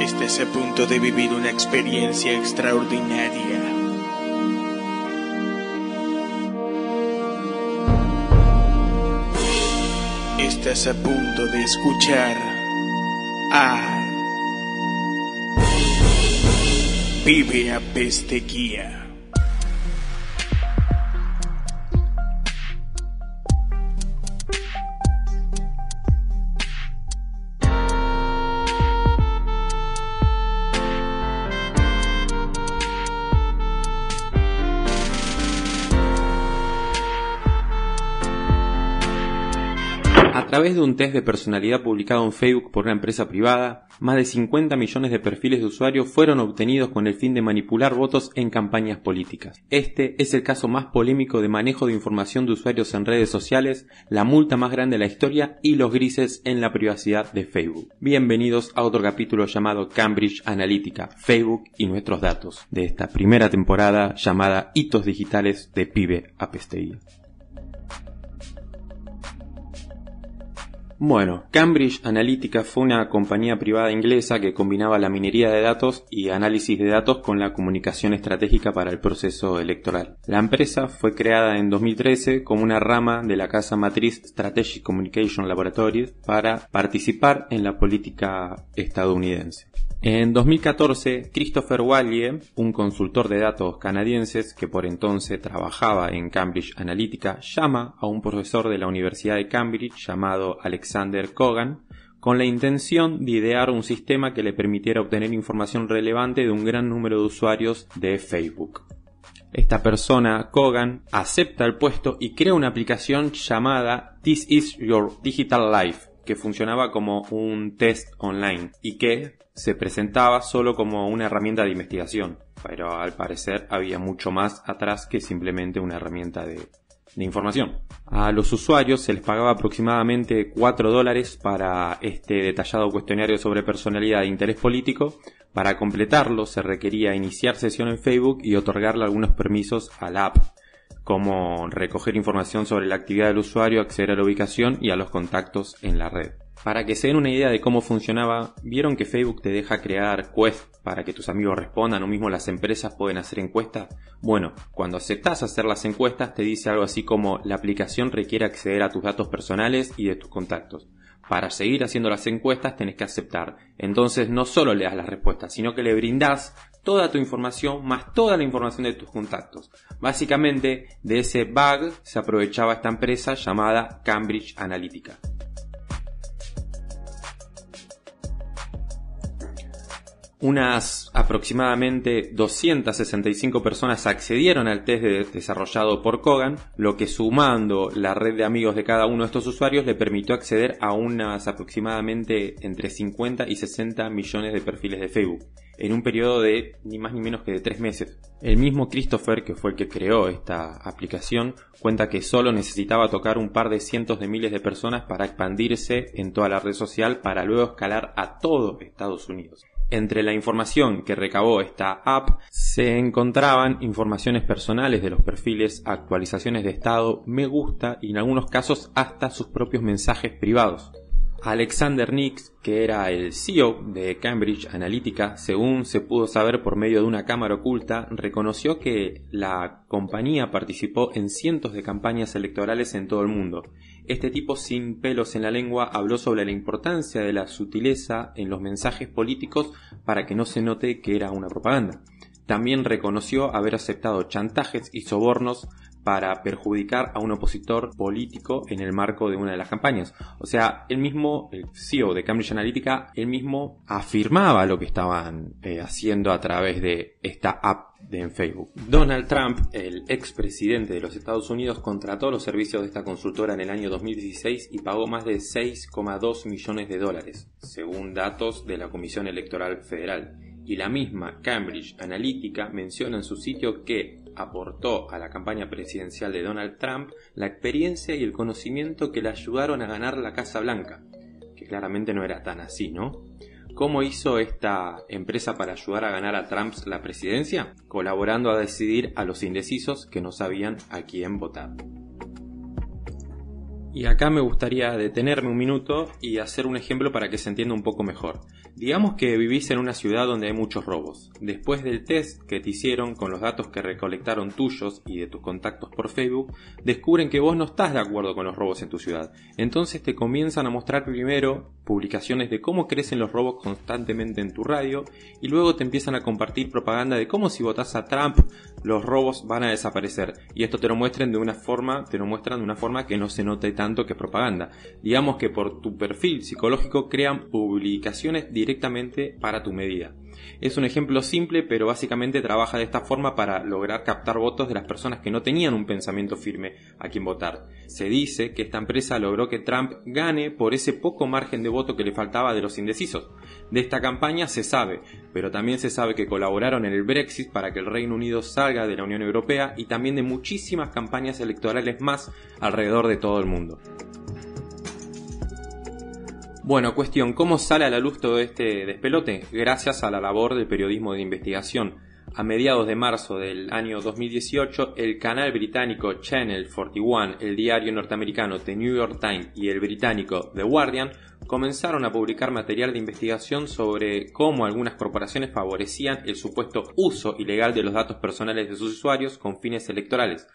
Estás a punto de vivir una experiencia extraordinaria. Estás a punto de escuchar a Vive a Peste través de un test de personalidad publicado en Facebook por una empresa privada, más de 50 millones de perfiles de usuarios fueron obtenidos con el fin de manipular votos en campañas políticas. Este es el caso más polémico de manejo de información de usuarios en redes sociales, la multa más grande de la historia y los grises en la privacidad de Facebook. Bienvenidos a otro capítulo llamado Cambridge Analytica, Facebook y nuestros datos, de esta primera temporada llamada Hitos Digitales de Pibe a Bueno, Cambridge Analytica fue una compañía privada inglesa que combinaba la minería de datos y análisis de datos con la comunicación estratégica para el proceso electoral. La empresa fue creada en 2013 como una rama de la casa matriz Strategic Communication Laboratories para participar en la política estadounidense. En 2014, Christopher Wallie, un consultor de datos canadienses que por entonces trabajaba en Cambridge Analytica, llama a un profesor de la Universidad de Cambridge llamado Alexander Kogan con la intención de idear un sistema que le permitiera obtener información relevante de un gran número de usuarios de Facebook. Esta persona, Kogan, acepta el puesto y crea una aplicación llamada This is Your Digital Life, que funcionaba como un test online y que se presentaba solo como una herramienta de investigación, pero al parecer había mucho más atrás que simplemente una herramienta de, información. A los usuarios se les pagaba aproximadamente 4 dólares para este detallado cuestionario sobre personalidad e interés político. Para completarlo se requería iniciar sesión en Facebook y otorgarle algunos permisos a la app, como recoger información sobre la actividad del usuario, acceder a la ubicación y a los contactos en la red. Para que se den una idea de cómo funcionaba, vieron que Facebook te deja crear quests para que tus amigos respondan o mismo las empresas pueden hacer encuestas. Bueno, cuando aceptas hacer las encuestas te dice algo así como la aplicación requiere acceder a tus datos personales y de tus contactos. Para seguir haciendo las encuestas tenés que aceptar. Entonces no solo le das las respuestas, sino que le brindás toda tu información más toda la información de tus contactos. Básicamente de ese bug se aprovechaba esta empresa llamada Cambridge Analytica. Unas aproximadamente 265 personas accedieron al test desarrollado por Kogan, lo que sumando la red de amigos de cada uno de estos usuarios le permitió acceder a unas aproximadamente entre 50 y 60 millones de perfiles de Facebook, en un periodo de ni más ni menos que de tres meses. El mismo Christopher, que fue el que creó esta aplicación, cuenta que solo necesitaba tocar un par de cientos de miles de personas para expandirse en toda la red social para luego escalar a todo Estados Unidos. Entre la información que recabó esta app se encontraban informaciones personales de los perfiles, actualizaciones de estado, me gusta y en algunos casos hasta sus propios mensajes privados. Alexander Nix, que era el CEO de Cambridge Analytica, según se pudo saber por medio de una cámara oculta, reconoció que la compañía participó en cientos de campañas electorales en todo el mundo. Este tipo sin pelos en la lengua habló sobre la importancia de la sutileza en los mensajes políticos para que no se note que era una propaganda. También reconoció haber aceptado chantajes y sobornos para perjudicar a un opositor político en el marco de una de las campañas. O sea, él mismo, el CEO de Cambridge Analytica, él mismo afirmaba lo que estaban eh, haciendo a través de esta app de en Facebook. Donald Trump, el expresidente de los Estados Unidos, contrató los servicios de esta consultora en el año 2016 y pagó más de 6,2 millones de dólares, según datos de la Comisión Electoral Federal. Y la misma Cambridge Analytica menciona en su sitio que aportó a la campaña presidencial de Donald Trump la experiencia y el conocimiento que le ayudaron a ganar la Casa Blanca, que claramente no era tan así, ¿no? ¿Cómo hizo esta empresa para ayudar a ganar a Trump la presidencia? Colaborando a decidir a los indecisos que no sabían a quién votar. Y acá me gustaría detenerme un minuto y hacer un ejemplo para que se entienda un poco mejor. Digamos que vivís en una ciudad donde hay muchos robos. Después del test que te hicieron con los datos que recolectaron tuyos y de tus contactos por Facebook, descubren que vos no estás de acuerdo con los robos en tu ciudad. Entonces te comienzan a mostrar primero publicaciones de cómo crecen los robos constantemente en tu radio y luego te empiezan a compartir propaganda de cómo si votas a Trump los robos van a desaparecer. Y esto te lo muestran de una forma, te lo muestran de una forma que no se note tanto que propaganda. Digamos que por tu perfil psicológico crean publicaciones directamente para tu medida. Es un ejemplo simple, pero básicamente trabaja de esta forma para lograr captar votos de las personas que no tenían un pensamiento firme a quien votar. Se dice que esta empresa logró que Trump gane por ese poco margen de voto que le faltaba de los indecisos. De esta campaña se sabe, pero también se sabe que colaboraron en el Brexit para que el Reino Unido salga de la Unión Europea y también de muchísimas campañas electorales más alrededor de todo el mundo. Bueno, cuestión, ¿cómo sale a la luz todo este despelote? Gracias a la labor del periodismo de investigación. A mediados de marzo del año 2018, el canal británico Channel 41, el diario norteamericano The New York Times y el británico The Guardian comenzaron a publicar material de investigación sobre cómo algunas corporaciones favorecían el supuesto uso ilegal de los datos personales de sus usuarios con fines electorales.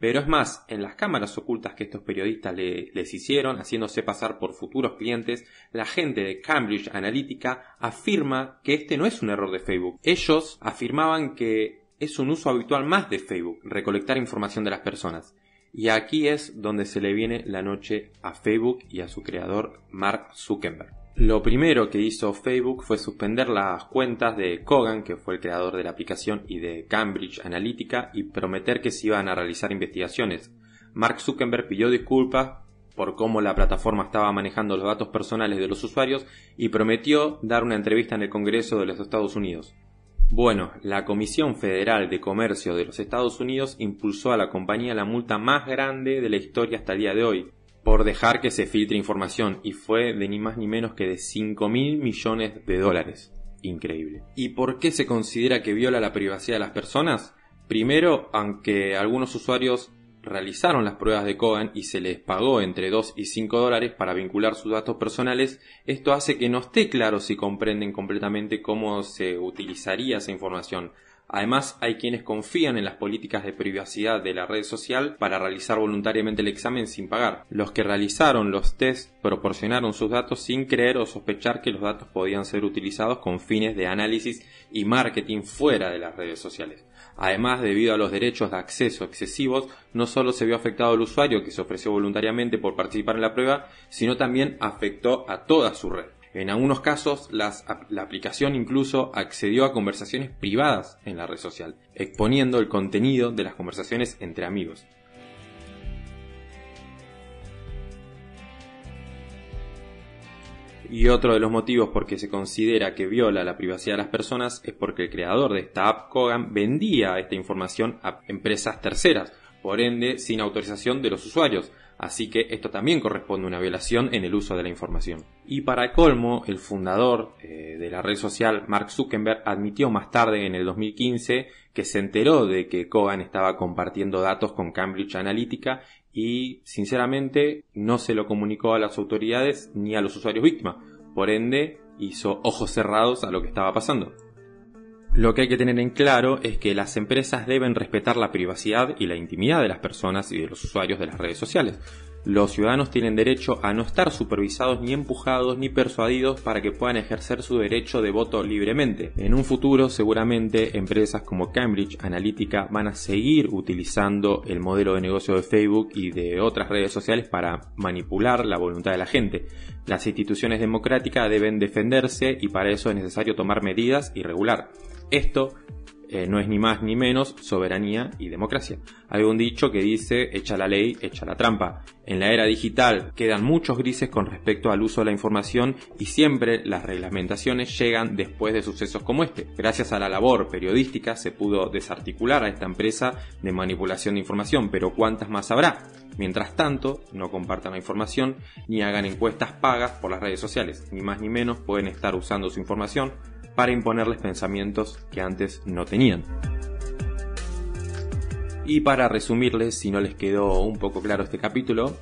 Pero es más, en las cámaras ocultas que estos periodistas les hicieron, haciéndose pasar por futuros clientes, la gente de Cambridge Analytica afirma que este no es un error de Facebook. Ellos afirmaban que es un uso habitual más de Facebook, recolectar información de las personas. Y aquí es donde se le viene la noche a Facebook y a su creador Mark Zuckerberg. Lo primero que hizo Facebook fue suspender las cuentas de Kogan, que fue el creador de la aplicación, y de Cambridge Analytica, y prometer que se iban a realizar investigaciones. Mark Zuckerberg pidió disculpas por cómo la plataforma estaba manejando los datos personales de los usuarios y prometió dar una entrevista en el Congreso de los Estados Unidos. Bueno, la Comisión Federal de Comercio de los Estados Unidos impulsó a la compañía la multa más grande de la historia hasta el día de hoy, por dejar que se filtre información y fue de ni más ni menos que de 5 mil millones de dólares. Increíble. ¿Y por qué se considera que viola la privacidad de las personas? Primero, aunque algunos usuarios realizaron las pruebas de Kogan y se les pagó entre 2 y 5 dólares para vincular sus datos personales, esto hace que no esté claro si comprenden completamente cómo se utilizaría esa información. Además, hay quienes confían en las políticas de privacidad de la red social para realizar voluntariamente el examen sin pagar. Los que realizaron los tests proporcionaron sus datos sin creer o sospechar que los datos podían ser utilizados con fines de análisis y marketing fuera de las redes sociales. Además, debido a los derechos de acceso excesivos, no solo se vio afectado al usuario que se ofreció voluntariamente por participar en la prueba, sino también afectó a toda su red. En algunos casos, la aplicación incluso accedió a conversaciones privadas en la red social, exponiendo el contenido de las conversaciones entre amigos. Y otro de los motivos por que se considera que viola la privacidad de las personas es porque el creador de esta app Kogan vendía esta información a empresas terceras, por ende sin autorización de los usuarios, Así que esto también corresponde a una violación en el uso de la información. Y para colmo, el fundador eh, de la red social, Mark Zuckerberg, admitió más tarde, en el 2015, que se enteró de que Kogan estaba compartiendo datos con Cambridge Analytica y, sinceramente, no se lo comunicó a las autoridades ni a los usuarios víctimas. Por ende, hizo ojos cerrados a lo que estaba pasando. Lo que hay que tener en claro es que las empresas deben respetar la privacidad y la intimidad de las personas y de los usuarios de las redes sociales. Los ciudadanos tienen derecho a no estar supervisados ni empujados ni persuadidos para que puedan ejercer su derecho de voto libremente. En un futuro seguramente empresas como Cambridge Analytica van a seguir utilizando el modelo de negocio de Facebook y de otras redes sociales para manipular la voluntad de la gente. Las instituciones democráticas deben defenderse y para eso es necesario tomar medidas y regular. Esto eh, no es ni más ni menos soberanía y democracia. Hay un dicho que dice echa la ley, echa la trampa. En la era digital quedan muchos grises con respecto al uso de la información y siempre las reglamentaciones llegan después de sucesos como este. Gracias a la labor periodística se pudo desarticular a esta empresa de manipulación de información, pero ¿cuántas más habrá? Mientras tanto, no compartan la información ni hagan encuestas pagas por las redes sociales. Ni más ni menos pueden estar usando su información para imponerles pensamientos que antes no tenían. Y para resumirles, si no les quedó un poco claro este capítulo,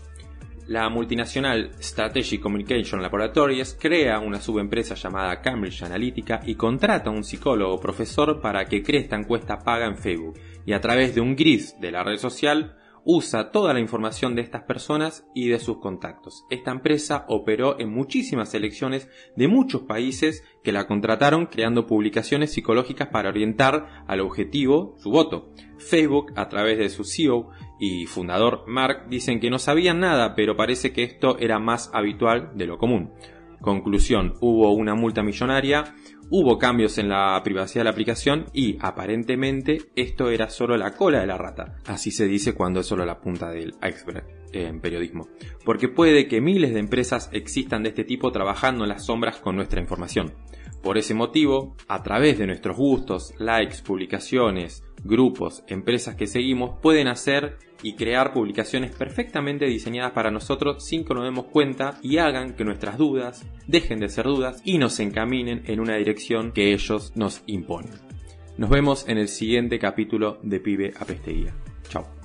la multinacional Strategic Communication Laboratories crea una subempresa llamada Cambridge Analytica y contrata a un psicólogo profesor para que cree esta encuesta paga en Facebook y a través de un gris de la red social usa toda la información de estas personas y de sus contactos. Esta empresa operó en muchísimas elecciones de muchos países que la contrataron creando publicaciones psicológicas para orientar al objetivo su voto. Facebook, a través de su CEO y fundador Mark, dicen que no sabían nada, pero parece que esto era más habitual de lo común. Conclusión, hubo una multa millonaria, hubo cambios en la privacidad de la aplicación y aparentemente esto era solo la cola de la rata. Así se dice cuando es solo la punta del iceberg en periodismo. Porque puede que miles de empresas existan de este tipo trabajando en las sombras con nuestra información. Por ese motivo, a través de nuestros gustos, likes, publicaciones, grupos, empresas que seguimos, pueden hacer y crear publicaciones perfectamente diseñadas para nosotros sin que nos demos cuenta y hagan que nuestras dudas dejen de ser dudas y nos encaminen en una dirección que ellos nos imponen. Nos vemos en el siguiente capítulo de Pibe a Pesteguía. Chao.